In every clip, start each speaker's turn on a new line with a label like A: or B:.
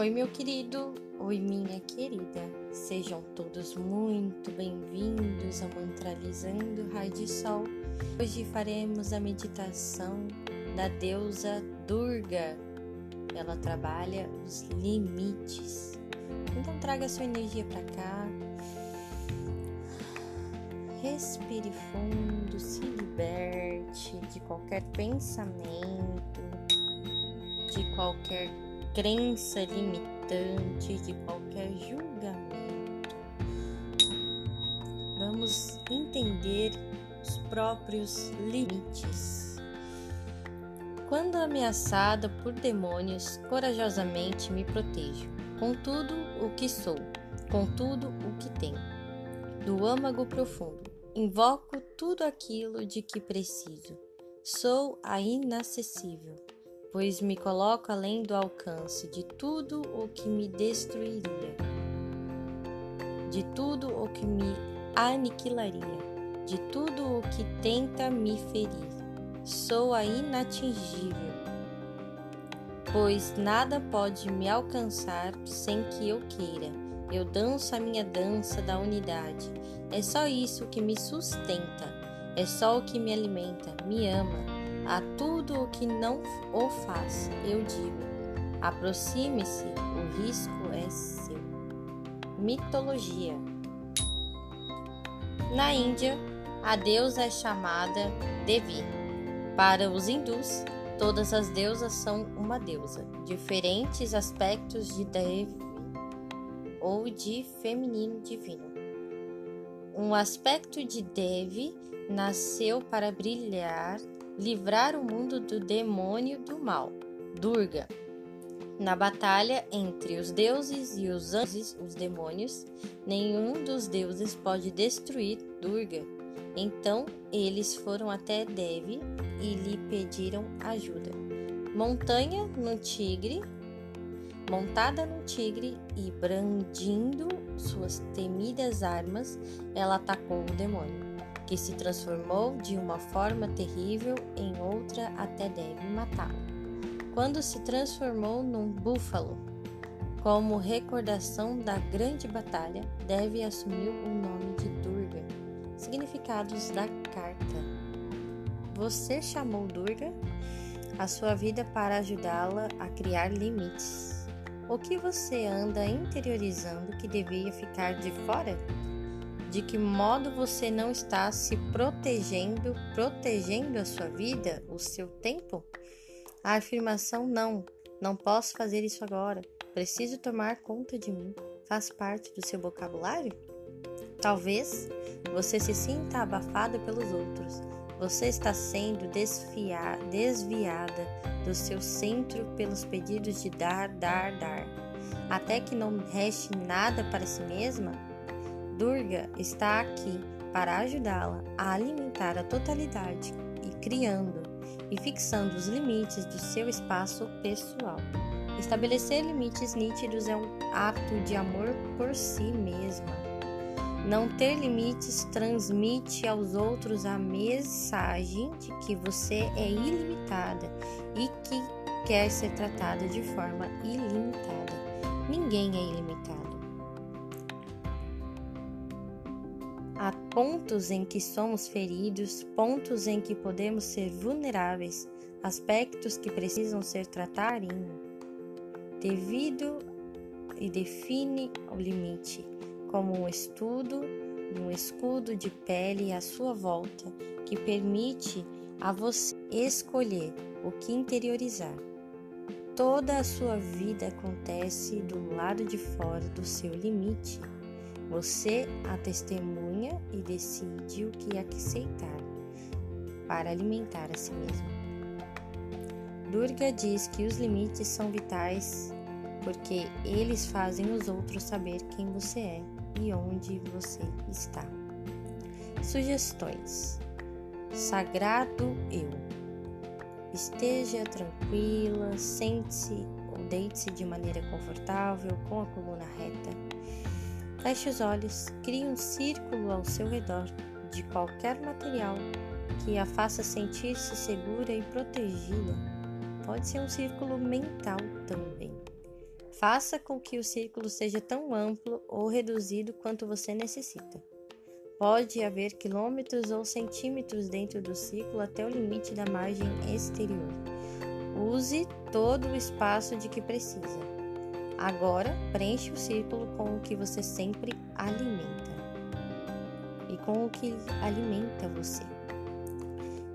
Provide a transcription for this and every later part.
A: Oi, meu querido, oi, minha querida. Sejam todos muito bem-vindos ao Mantralizando Raio de Sol. Hoje faremos a meditação da deusa Durga. Ela trabalha os limites. Então, traga sua energia para cá. Respire fundo, se liberte de qualquer pensamento, de qualquer crença limitante, de qualquer julgamento. Vamos entender os próprios limites. Quando ameaçada por demônios, corajosamente me protejo, com tudo o que sou, com tudo o que tenho. Do âmago profundo, invoco tudo aquilo de que preciso. Sou a inacessível pois me coloco além do alcance de tudo o que me destruiria, de tudo o que me aniquilaria, de tudo o que tenta me ferir. Sou a inatingível, pois nada pode me alcançar sem que eu queira. Eu danço a minha dança da unidade. É só isso que me sustenta, é só o que me alimenta, me ama a tudo o que não o faz, eu digo: aproxime-se, o risco é seu. Mitologia Na Índia, a deusa é chamada Devi. Para os hindus, todas as deusas são uma deusa, diferentes aspectos de Devi ou de feminino divino. Um aspecto de Devi nasceu para brilhar livrar o mundo do demônio do mal, Durga. Na batalha entre os deuses e os anjos, os demônios, nenhum dos deuses pode destruir Durga. Então eles foram até Devi e lhe pediram ajuda. Montanha no tigre, montada no tigre e brandindo suas temidas armas, ela atacou o demônio que se transformou de uma forma terrível em outra até deve matá-lo. Quando se transformou num búfalo, como recordação da grande batalha, Devi assumiu o nome de Durga. Significados da carta. Você chamou Durga a sua vida para ajudá-la a criar limites. O que você anda interiorizando que devia ficar de fora? De que modo você não está se protegendo, protegendo a sua vida, o seu tempo? A afirmação não, não posso fazer isso agora, preciso tomar conta de mim, faz parte do seu vocabulário? Talvez você se sinta abafada pelos outros. Você está sendo desviada do seu centro pelos pedidos de dar, dar, dar. Até que não reste nada para si mesma, Durga está aqui para ajudá-la a alimentar a totalidade e criando e fixando os limites do seu espaço pessoal. Estabelecer limites nítidos é um ato de amor por si mesma. Não ter limites transmite aos outros a mensagem de que você é ilimitada e que quer ser tratada de forma ilimitada. Ninguém é ilimitado. Há pontos em que somos feridos, pontos em que podemos ser vulneráveis, aspectos que precisam ser tratados devido e define o limite, como um estudo, um escudo de pele à sua volta que permite a você escolher o que interiorizar. Toda a sua vida acontece do lado de fora do seu limite. Você a testemunha e decide o que aceitar para alimentar a si mesmo. Durga diz que os limites são vitais porque eles fazem os outros saber quem você é e onde você está. Sugestões: Sagrado Eu. Esteja tranquila, sente-se ou deite-se de maneira confortável, com a coluna reta Feche os olhos, crie um círculo ao seu redor de qualquer material que a faça sentir-se segura e protegida. Pode ser um círculo mental também. Faça com que o círculo seja tão amplo ou reduzido quanto você necessita. Pode haver quilômetros ou centímetros dentro do círculo até o limite da margem exterior. Use todo o espaço de que precisa. Agora, preencha o círculo com o que você sempre alimenta e com o que alimenta você.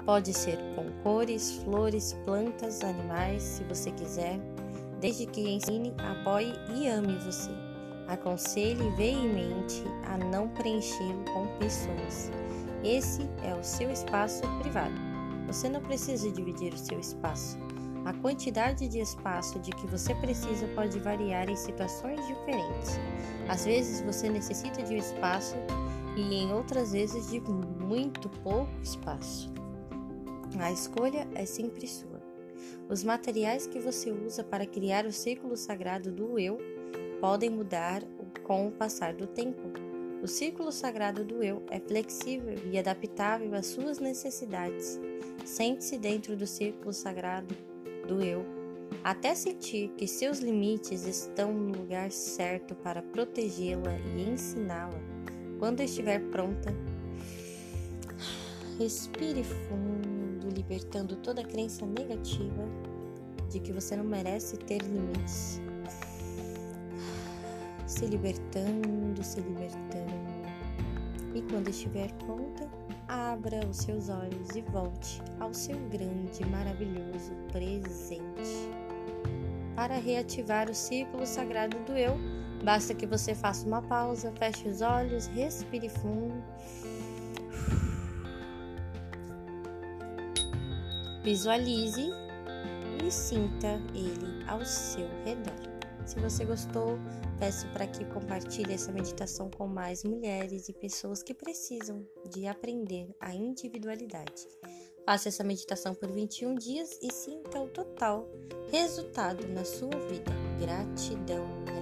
A: Pode ser com cores, flores, plantas, animais, se você quiser, desde que ensine, apoie e ame você. Aconselhe veemente a não preenchê-lo com pessoas. Esse é o seu espaço privado. Você não precisa dividir o seu espaço. A quantidade de espaço de que você precisa pode variar em situações diferentes. Às vezes você necessita de um espaço e em outras vezes de muito pouco espaço. A escolha é sempre sua. Os materiais que você usa para criar o círculo sagrado do eu podem mudar com o passar do tempo. O círculo sagrado do eu é flexível e adaptável às suas necessidades. Sente-se dentro do círculo sagrado do eu, até sentir que seus limites estão no lugar certo para protegê-la e ensiná-la. Quando estiver pronta, respire fundo libertando toda crença negativa de que você não merece ter limites. Se libertando, se libertando. E quando estiver pronta, abra os seus olhos e volte ao seu grande, maravilhoso presente. Para reativar o círculo sagrado do eu, basta que você faça uma pausa, feche os olhos, respire fundo Visualize e sinta ele ao seu redor. Se você gostou, peço para que compartilhe essa meditação com mais mulheres e pessoas que precisam de aprender a individualidade. Faça essa meditação por 21 dias e sinta o total resultado na sua vida. Gratidão.